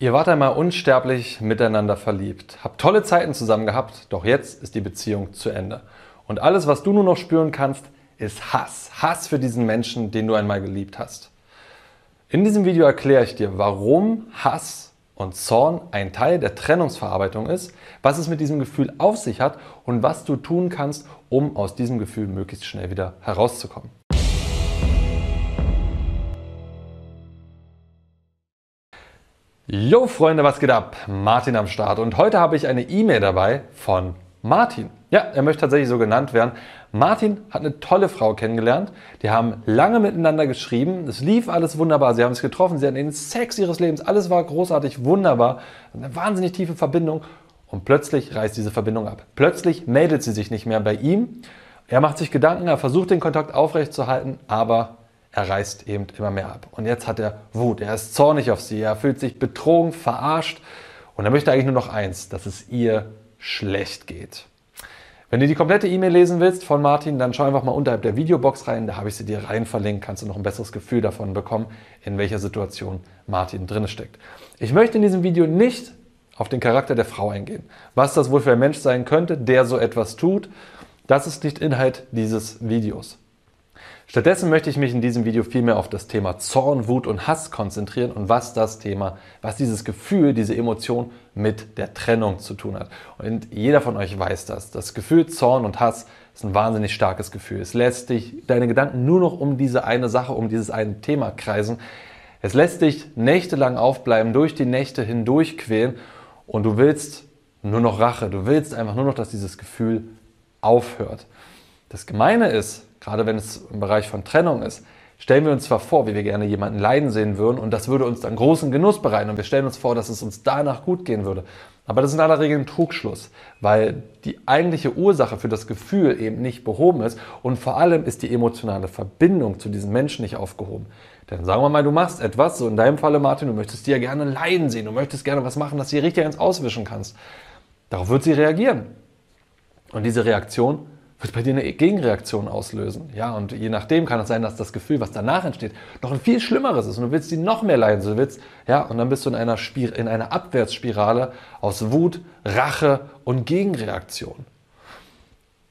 Ihr wart einmal unsterblich miteinander verliebt, habt tolle Zeiten zusammen gehabt, doch jetzt ist die Beziehung zu Ende. Und alles, was du nur noch spüren kannst, ist Hass. Hass für diesen Menschen, den du einmal geliebt hast. In diesem Video erkläre ich dir, warum Hass und Zorn ein Teil der Trennungsverarbeitung ist, was es mit diesem Gefühl auf sich hat und was du tun kannst, um aus diesem Gefühl möglichst schnell wieder herauszukommen. Jo Freunde, was geht ab? Martin am Start und heute habe ich eine E-Mail dabei von Martin. Ja, er möchte tatsächlich so genannt werden. Martin hat eine tolle Frau kennengelernt. Die haben lange miteinander geschrieben. Es lief alles wunderbar. Sie haben sich getroffen. Sie hatten den Sex ihres Lebens. Alles war großartig, wunderbar. Eine wahnsinnig tiefe Verbindung. Und plötzlich reißt diese Verbindung ab. Plötzlich meldet sie sich nicht mehr bei ihm. Er macht sich Gedanken, er versucht den Kontakt aufrechtzuerhalten, aber er reißt eben immer mehr ab. Und jetzt hat er Wut, er ist zornig auf sie, er fühlt sich betrogen, verarscht und er möchte eigentlich nur noch eins, dass es ihr schlecht geht. Wenn du die komplette E-Mail lesen willst von Martin, dann schau einfach mal unterhalb der Videobox rein, da habe ich sie dir rein verlinkt, kannst du noch ein besseres Gefühl davon bekommen, in welcher Situation Martin drin steckt. Ich möchte in diesem Video nicht auf den Charakter der Frau eingehen. Was das wohl für ein Mensch sein könnte, der so etwas tut, das ist nicht Inhalt dieses Videos. Stattdessen möchte ich mich in diesem Video vielmehr auf das Thema Zorn, Wut und Hass konzentrieren und was das Thema, was dieses Gefühl, diese Emotion mit der Trennung zu tun hat. Und jeder von euch weiß das. Das Gefühl Zorn und Hass ist ein wahnsinnig starkes Gefühl. Es lässt dich, deine Gedanken nur noch um diese eine Sache, um dieses eine Thema kreisen. Es lässt dich nächtelang aufbleiben, durch die Nächte hindurch quälen und du willst nur noch Rache. Du willst einfach nur noch, dass dieses Gefühl aufhört. Das Gemeine ist, gerade wenn es im Bereich von Trennung ist, stellen wir uns zwar vor, wie wir gerne jemanden leiden sehen würden und das würde uns dann großen Genuss bereiten und wir stellen uns vor, dass es uns danach gut gehen würde. Aber das ist in aller Regel ein Trugschluss, weil die eigentliche Ursache für das Gefühl eben nicht behoben ist und vor allem ist die emotionale Verbindung zu diesem Menschen nicht aufgehoben. Denn sagen wir mal, du machst etwas, so in deinem Falle Martin, du möchtest dir gerne leiden sehen, du möchtest gerne was machen, das du richtig ins Auswischen kannst. Darauf wird sie reagieren. Und diese Reaktion wird bei dir eine Gegenreaktion auslösen. Ja, und je nachdem kann es sein, dass das Gefühl, was danach entsteht, noch ein viel schlimmeres ist und du willst die noch mehr leiden. Du willst, ja, und dann bist du in einer, Spir in einer Abwärtsspirale aus Wut, Rache und Gegenreaktion.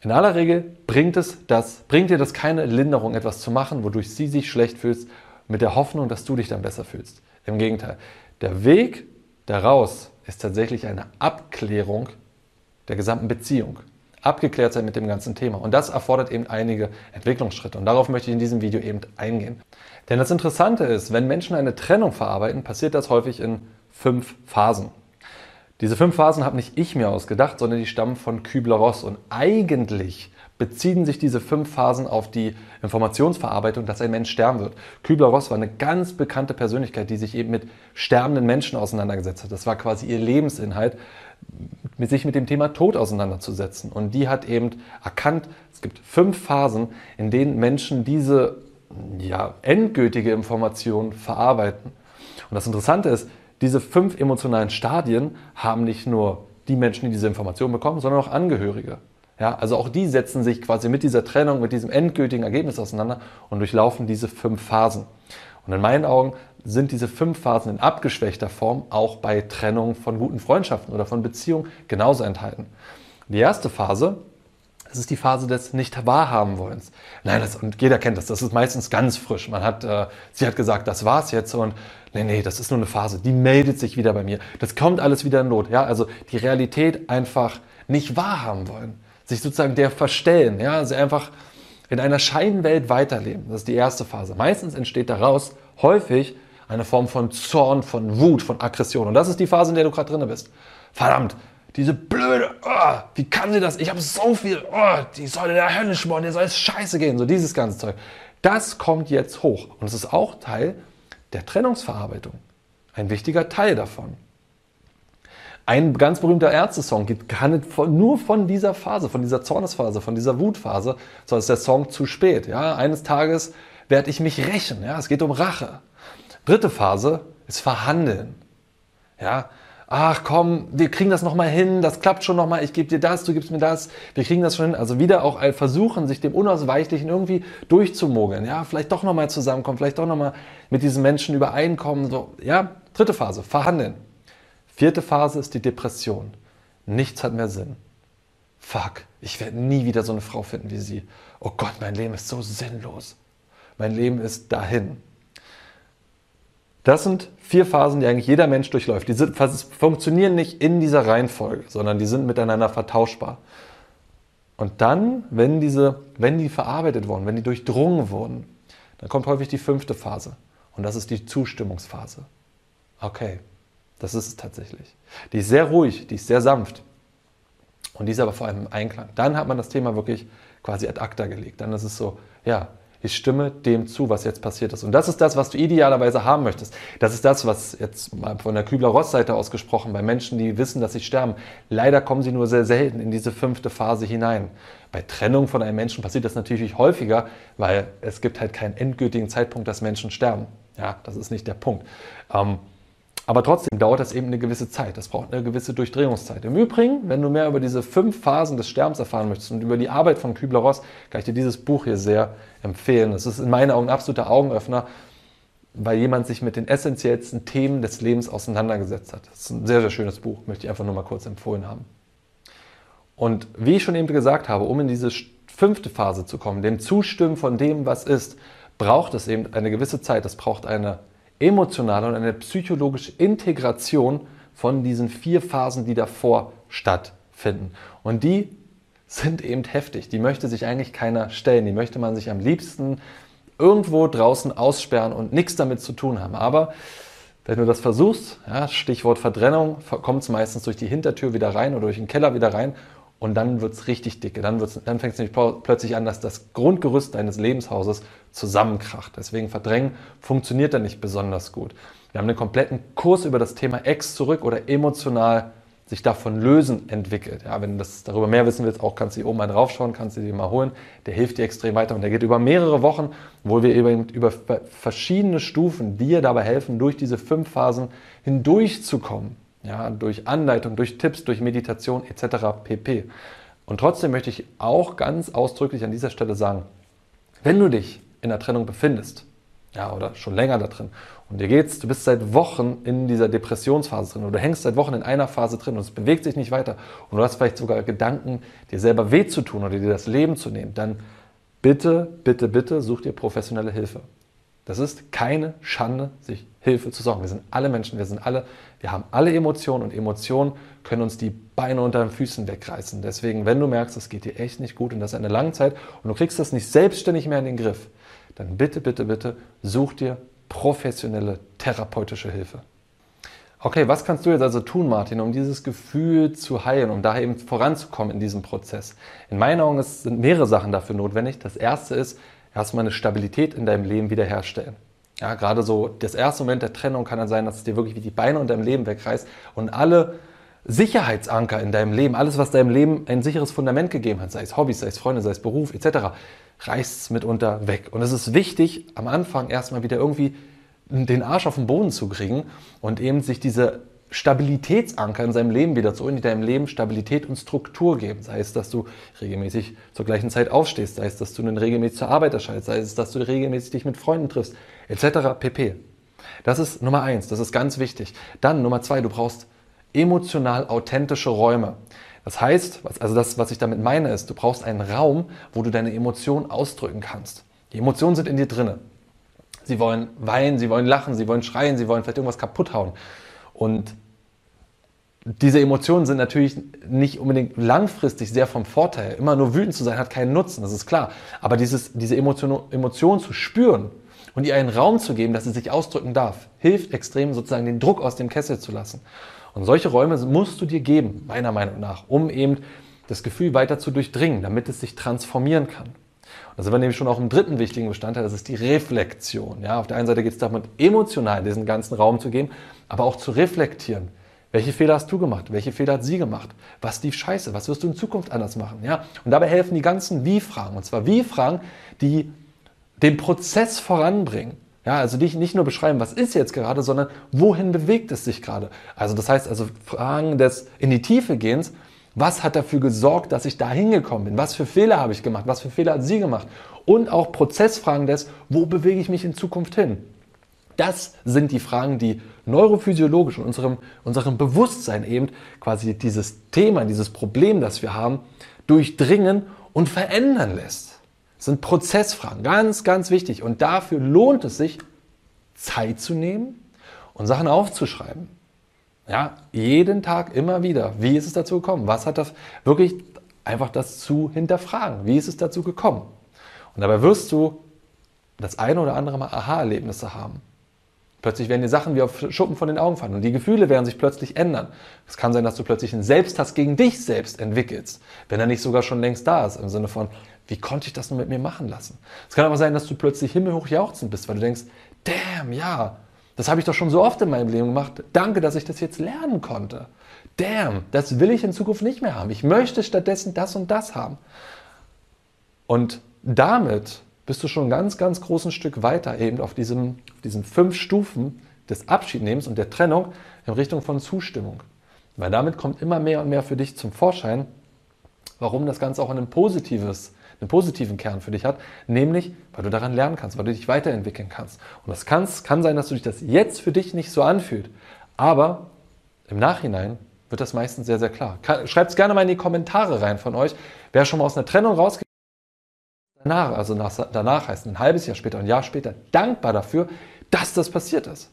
In aller Regel bringt, es das, bringt dir das keine Linderung, etwas zu machen, wodurch sie sich schlecht fühlt, mit der Hoffnung, dass du dich dann besser fühlst. Im Gegenteil. Der Weg daraus ist tatsächlich eine Abklärung der gesamten Beziehung abgeklärt sein mit dem ganzen Thema. Und das erfordert eben einige Entwicklungsschritte. Und darauf möchte ich in diesem Video eben eingehen. Denn das Interessante ist, wenn Menschen eine Trennung verarbeiten, passiert das häufig in fünf Phasen. Diese fünf Phasen habe nicht ich mir ausgedacht, sondern die stammen von Kübler-Ross. Und eigentlich beziehen sich diese fünf Phasen auf die Informationsverarbeitung, dass ein Mensch sterben wird. Kübler-Ross war eine ganz bekannte Persönlichkeit, die sich eben mit sterbenden Menschen auseinandergesetzt hat. Das war quasi ihr Lebensinhalt sich mit dem Thema Tod auseinanderzusetzen. Und die hat eben erkannt, es gibt fünf Phasen, in denen Menschen diese ja, endgültige Information verarbeiten. Und das Interessante ist, diese fünf emotionalen Stadien haben nicht nur die Menschen, die diese Information bekommen, sondern auch Angehörige. Ja, also auch die setzen sich quasi mit dieser Trennung, mit diesem endgültigen Ergebnis auseinander und durchlaufen diese fünf Phasen. Und in meinen Augen sind diese fünf Phasen in abgeschwächter Form auch bei Trennung von guten Freundschaften oder von Beziehungen genauso enthalten. Die erste Phase, das ist die Phase des nicht wahrhaben wollens. Nein, das, und jeder kennt das, das ist meistens ganz frisch. Man hat, äh, sie hat gesagt, das war's jetzt und nee, nee, das ist nur eine Phase, die meldet sich wieder bei mir. Das kommt alles wieder in Not. Ja, also die Realität einfach nicht wahrhaben wollen. Sich sozusagen der verstellen, ja, also einfach in einer Scheinwelt weiterleben. Das ist die erste Phase. Meistens entsteht daraus häufig eine Form von Zorn, von Wut, von Aggression. Und das ist die Phase, in der du gerade drin bist. Verdammt, diese blöde, oh, wie kann sie das? Ich habe so viel, oh, die soll in der Hölle schmoren, der soll es scheiße gehen, so dieses ganze Zeug. Das kommt jetzt hoch. Und es ist auch Teil der Trennungsverarbeitung. Ein wichtiger Teil davon. Ein ganz berühmter Ärzte-Song handelt nur von dieser Phase, von dieser Zornesphase, von dieser Wutphase. So ist der Song zu spät. Ja? Eines Tages werde ich mich rächen. Ja? Es geht um Rache. Dritte Phase ist Verhandeln. Ja, ach komm, wir kriegen das nochmal hin, das klappt schon nochmal, ich gebe dir das, du gibst mir das, wir kriegen das schon hin. Also wieder auch versuchen, sich dem Unausweichlichen irgendwie durchzumogeln. Ja, vielleicht doch nochmal zusammenkommen, vielleicht doch nochmal mit diesen Menschen übereinkommen. So, ja, dritte Phase, verhandeln. Vierte Phase ist die Depression. Nichts hat mehr Sinn. Fuck, ich werde nie wieder so eine Frau finden wie sie. Oh Gott, mein Leben ist so sinnlos. Mein Leben ist dahin. Das sind vier Phasen, die eigentlich jeder Mensch durchläuft. Die sind, funktionieren nicht in dieser Reihenfolge, sondern die sind miteinander vertauschbar. Und dann, wenn, diese, wenn die verarbeitet wurden, wenn die durchdrungen wurden, dann kommt häufig die fünfte Phase. Und das ist die Zustimmungsphase. Okay, das ist es tatsächlich. Die ist sehr ruhig, die ist sehr sanft. Und die ist aber vor allem im Einklang. Dann hat man das Thema wirklich quasi ad acta gelegt. Dann ist es so, ja, ich stimme dem zu, was jetzt passiert ist. Und das ist das, was du idealerweise haben möchtest. Das ist das, was jetzt mal von der Kübler-Ross-Seite aus gesprochen, bei Menschen, die wissen, dass sie sterben. Leider kommen sie nur sehr selten in diese fünfte Phase hinein. Bei Trennung von einem Menschen passiert das natürlich häufiger, weil es gibt halt keinen endgültigen Zeitpunkt, dass Menschen sterben. Ja, das ist nicht der Punkt. Ähm, aber trotzdem dauert das eben eine gewisse Zeit. Das braucht eine gewisse Durchdrehungszeit. Im Übrigen, wenn du mehr über diese fünf Phasen des Sterbens erfahren möchtest und über die Arbeit von Kübler-Ross, kann ich dir dieses Buch hier sehr empfehlen. Es ist in meinen Augen ein absoluter Augenöffner, weil jemand sich mit den essentiellsten Themen des Lebens auseinandergesetzt hat. Das ist ein sehr, sehr schönes Buch, möchte ich einfach nur mal kurz empfohlen haben. Und wie ich schon eben gesagt habe, um in diese fünfte Phase zu kommen, dem Zustimmen von dem, was ist, braucht es eben eine gewisse Zeit. Es braucht eine emotionale und eine psychologische Integration von diesen vier Phasen, die davor stattfinden. Und die sind eben heftig. Die möchte sich eigentlich keiner stellen. Die möchte man sich am liebsten irgendwo draußen aussperren und nichts damit zu tun haben. Aber wenn du das versuchst, ja, Stichwort Verbrennung, kommt es meistens durch die Hintertür wieder rein oder durch den Keller wieder rein und dann wird es richtig dicke. Dann, dann fängt es nämlich plötzlich an, dass das Grundgerüst deines Lebenshauses zusammenkracht. Deswegen Verdrängen funktioniert dann nicht besonders gut. Wir haben einen kompletten Kurs über das Thema Ex zurück oder emotional sich davon lösen entwickelt. Ja, wenn du das darüber mehr wissen willst, auch kannst du hier oben mal draufschauen, kannst du dir mal holen. Der hilft dir extrem weiter und der geht über mehrere Wochen, wo wir eben über verschiedene Stufen dir dabei helfen, durch diese fünf Phasen hindurchzukommen ja, durch Anleitung, durch Tipps, durch Meditation etc. pp. Und trotzdem möchte ich auch ganz ausdrücklich an dieser Stelle sagen, wenn du dich in der Trennung befindest, ja, oder schon länger da drin, und dir geht's, du bist seit Wochen in dieser Depressionsphase drin, oder du hängst seit Wochen in einer Phase drin und es bewegt sich nicht weiter, und du hast vielleicht sogar Gedanken, dir selber weh zu tun oder dir das Leben zu nehmen, dann bitte, bitte, bitte such dir professionelle Hilfe. Das ist keine Schande, sich Hilfe zu sorgen. Wir sind alle Menschen, wir sind alle, wir haben alle Emotionen und Emotionen können uns die Beine unter den Füßen wegreißen. Deswegen, wenn du merkst, es geht dir echt nicht gut und das ist eine lange Zeit und du kriegst das nicht selbstständig mehr in den Griff, dann bitte, bitte, bitte such dir professionelle therapeutische Hilfe. Okay, was kannst du jetzt also tun, Martin, um dieses Gefühl zu heilen, um da eben voranzukommen in diesem Prozess? In meinen Augen sind mehrere Sachen dafür notwendig. Das erste ist, erstmal eine Stabilität in deinem Leben wiederherstellen. Ja, gerade so das erste Moment der Trennung kann dann sein, dass es dir wirklich wie die Beine unter deinem Leben wegreißt und alle Sicherheitsanker in deinem Leben, alles, was deinem Leben ein sicheres Fundament gegeben hat, sei es Hobbys, sei es Freunde, sei es Beruf etc., reißt es mitunter weg. Und es ist wichtig, am Anfang erstmal wieder irgendwie den Arsch auf den Boden zu kriegen und eben sich diese Stabilitätsanker in seinem Leben wieder zu in deinem Leben Stabilität und Struktur geben. Sei es, dass du regelmäßig zur gleichen Zeit aufstehst, sei es, dass du einen regelmäßig zur Arbeit erscheinst, sei es, dass du regelmäßig dich mit Freunden triffst, etc. pp. Das ist Nummer eins, das ist ganz wichtig. Dann Nummer zwei, du brauchst emotional authentische Räume. Das heißt, also das, was ich damit meine, ist, du brauchst einen Raum, wo du deine Emotionen ausdrücken kannst. Die Emotionen sind in dir drinne. Sie wollen weinen, sie wollen lachen, sie wollen schreien, sie wollen vielleicht irgendwas kaputt hauen. Und diese Emotionen sind natürlich nicht unbedingt langfristig sehr vom Vorteil. Immer nur wütend zu sein hat keinen Nutzen, das ist klar. Aber dieses, diese Emotion, Emotion zu spüren und ihr einen Raum zu geben, dass sie sich ausdrücken darf, hilft extrem sozusagen den Druck aus dem Kessel zu lassen. Und solche Räume musst du dir geben, meiner Meinung nach, um eben das Gefühl weiter zu durchdringen, damit es sich transformieren kann. Und da sind wir nämlich schon auch im dritten wichtigen Bestandteil, das ist die Reflexion. Ja, auf der einen Seite geht es darum, emotional diesen ganzen Raum zu geben, aber auch zu reflektieren. Welche Fehler hast du gemacht? Welche Fehler hat sie gemacht? Was lief scheiße? Was wirst du in Zukunft anders machen? Ja? Und dabei helfen die ganzen Wie-Fragen. Und zwar Wie-Fragen, die den Prozess voranbringen. Ja, also nicht, nicht nur beschreiben, was ist jetzt gerade, sondern wohin bewegt es sich gerade. Also das heißt also Fragen des in die Tiefe gehens, was hat dafür gesorgt, dass ich da hingekommen bin? Was für Fehler habe ich gemacht? Was für Fehler hat sie gemacht? Und auch Prozessfragen des, wo bewege ich mich in Zukunft hin? Das sind die Fragen, die neurophysiologisch in unserem, unserem Bewusstsein eben quasi dieses Thema, dieses Problem, das wir haben, durchdringen und verändern lässt. Das sind Prozessfragen, ganz, ganz wichtig. Und dafür lohnt es sich, Zeit zu nehmen und Sachen aufzuschreiben. Ja, jeden Tag immer wieder. Wie ist es dazu gekommen? Was hat das wirklich einfach das zu hinterfragen? Wie ist es dazu gekommen? Und dabei wirst du das eine oder andere Mal Aha-Erlebnisse haben. Plötzlich werden dir Sachen wie auf Schuppen von den Augen fallen und die Gefühle werden sich plötzlich ändern. Es kann sein, dass du plötzlich einen Selbsthass gegen dich selbst entwickelst, wenn er nicht sogar schon längst da ist, im Sinne von, wie konnte ich das nur mit mir machen lassen? Es kann aber sein, dass du plötzlich himmelhoch jauchzend bist, weil du denkst, damn, ja, das habe ich doch schon so oft in meinem Leben gemacht. Danke, dass ich das jetzt lernen konnte. Damn, das will ich in Zukunft nicht mehr haben. Ich möchte stattdessen das und das haben. Und damit bist du schon ein ganz, ganz großes Stück weiter eben auf diesem, auf diesen fünf Stufen des Abschiednehmens und der Trennung in Richtung von Zustimmung. Weil damit kommt immer mehr und mehr für dich zum Vorschein, warum das Ganze auch ein positives, einen positiven Kern für dich hat, nämlich weil du daran lernen kannst, weil du dich weiterentwickeln kannst. Und das kann, kann sein, dass du dich das jetzt für dich nicht so anfühlt, aber im Nachhinein wird das meistens sehr, sehr klar. Schreibt es gerne mal in die Kommentare rein von euch, wer schon mal aus einer Trennung rausgeht danach, also nach, danach heißt ein halbes Jahr später, ein Jahr später, dankbar dafür, dass das passiert ist.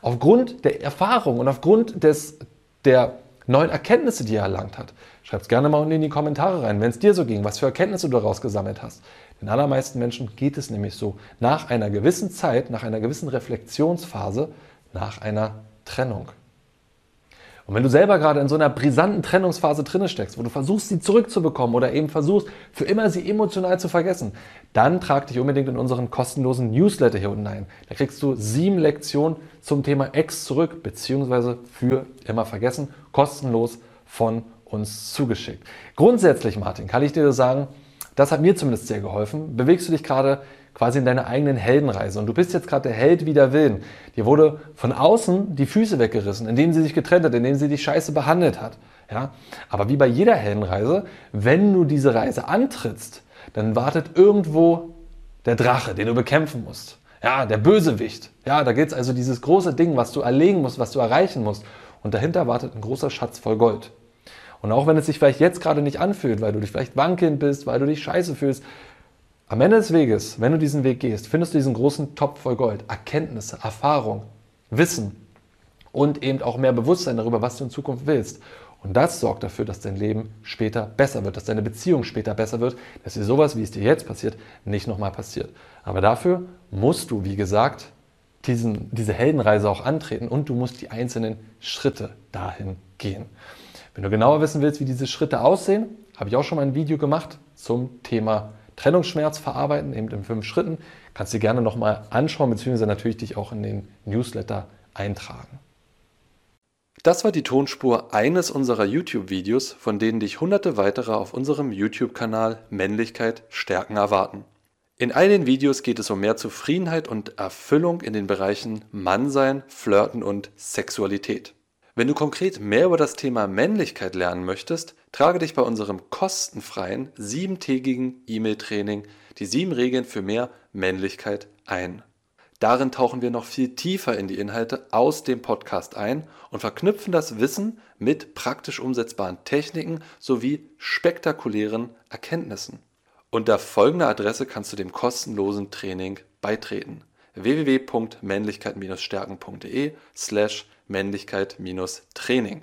Aufgrund der Erfahrung und aufgrund des, der neuen Erkenntnisse, die er erlangt hat. Schreibt es gerne mal unten in die Kommentare rein, wenn es dir so ging, was für Erkenntnisse du daraus gesammelt hast. Den allermeisten Menschen geht es nämlich so, nach einer gewissen Zeit, nach einer gewissen Reflexionsphase, nach einer Trennung. Und wenn du selber gerade in so einer brisanten Trennungsphase drinne steckst, wo du versuchst, sie zurückzubekommen oder eben versuchst, für immer sie emotional zu vergessen, dann trag dich unbedingt in unseren kostenlosen Newsletter hier unten ein. Da kriegst du sieben Lektionen zum Thema Ex zurück, beziehungsweise für immer vergessen, kostenlos von uns zugeschickt. Grundsätzlich, Martin, kann ich dir sagen, das hat mir zumindest sehr geholfen. Bewegst du dich gerade quasi in deiner eigenen Heldenreise. Und du bist jetzt gerade der Held wider Willen. Dir wurde von außen die Füße weggerissen, indem sie sich getrennt hat, indem sie dich scheiße behandelt hat. Ja? Aber wie bei jeder Heldenreise, wenn du diese Reise antrittst, dann wartet irgendwo der Drache, den du bekämpfen musst. Ja, der Bösewicht. Ja, da es also dieses große Ding, was du erlegen musst, was du erreichen musst. Und dahinter wartet ein großer Schatz voll Gold. Und auch wenn es sich vielleicht jetzt gerade nicht anfühlt, weil du dich vielleicht wankelnd bist, weil du dich scheiße fühlst, am Ende des Weges, wenn du diesen Weg gehst, findest du diesen großen Topf voll Gold. Erkenntnisse, Erfahrung, Wissen und eben auch mehr Bewusstsein darüber, was du in Zukunft willst. Und das sorgt dafür, dass dein Leben später besser wird, dass deine Beziehung später besser wird, dass dir sowas, wie es dir jetzt passiert, nicht nochmal passiert. Aber dafür musst du, wie gesagt, diesen, diese Heldenreise auch antreten und du musst die einzelnen Schritte dahin gehen. Wenn du genauer wissen willst, wie diese Schritte aussehen, habe ich auch schon mal ein Video gemacht zum Thema Trennungsschmerz verarbeiten, eben in fünf Schritten. Kannst du dir gerne nochmal anschauen, beziehungsweise natürlich dich auch in den Newsletter eintragen. Das war die Tonspur eines unserer YouTube-Videos, von denen dich hunderte weitere auf unserem YouTube-Kanal Männlichkeit stärken erwarten. In all den Videos geht es um mehr Zufriedenheit und Erfüllung in den Bereichen Mannsein, Flirten und Sexualität. Wenn du konkret mehr über das Thema Männlichkeit lernen möchtest, trage dich bei unserem kostenfreien siebentägigen E-Mail-Training die sieben Regeln für mehr Männlichkeit ein. Darin tauchen wir noch viel tiefer in die Inhalte aus dem Podcast ein und verknüpfen das Wissen mit praktisch umsetzbaren Techniken sowie spektakulären Erkenntnissen. Unter folgender Adresse kannst du dem kostenlosen Training beitreten: www.männlichkeit-stärken.de slash Männlichkeit-Training.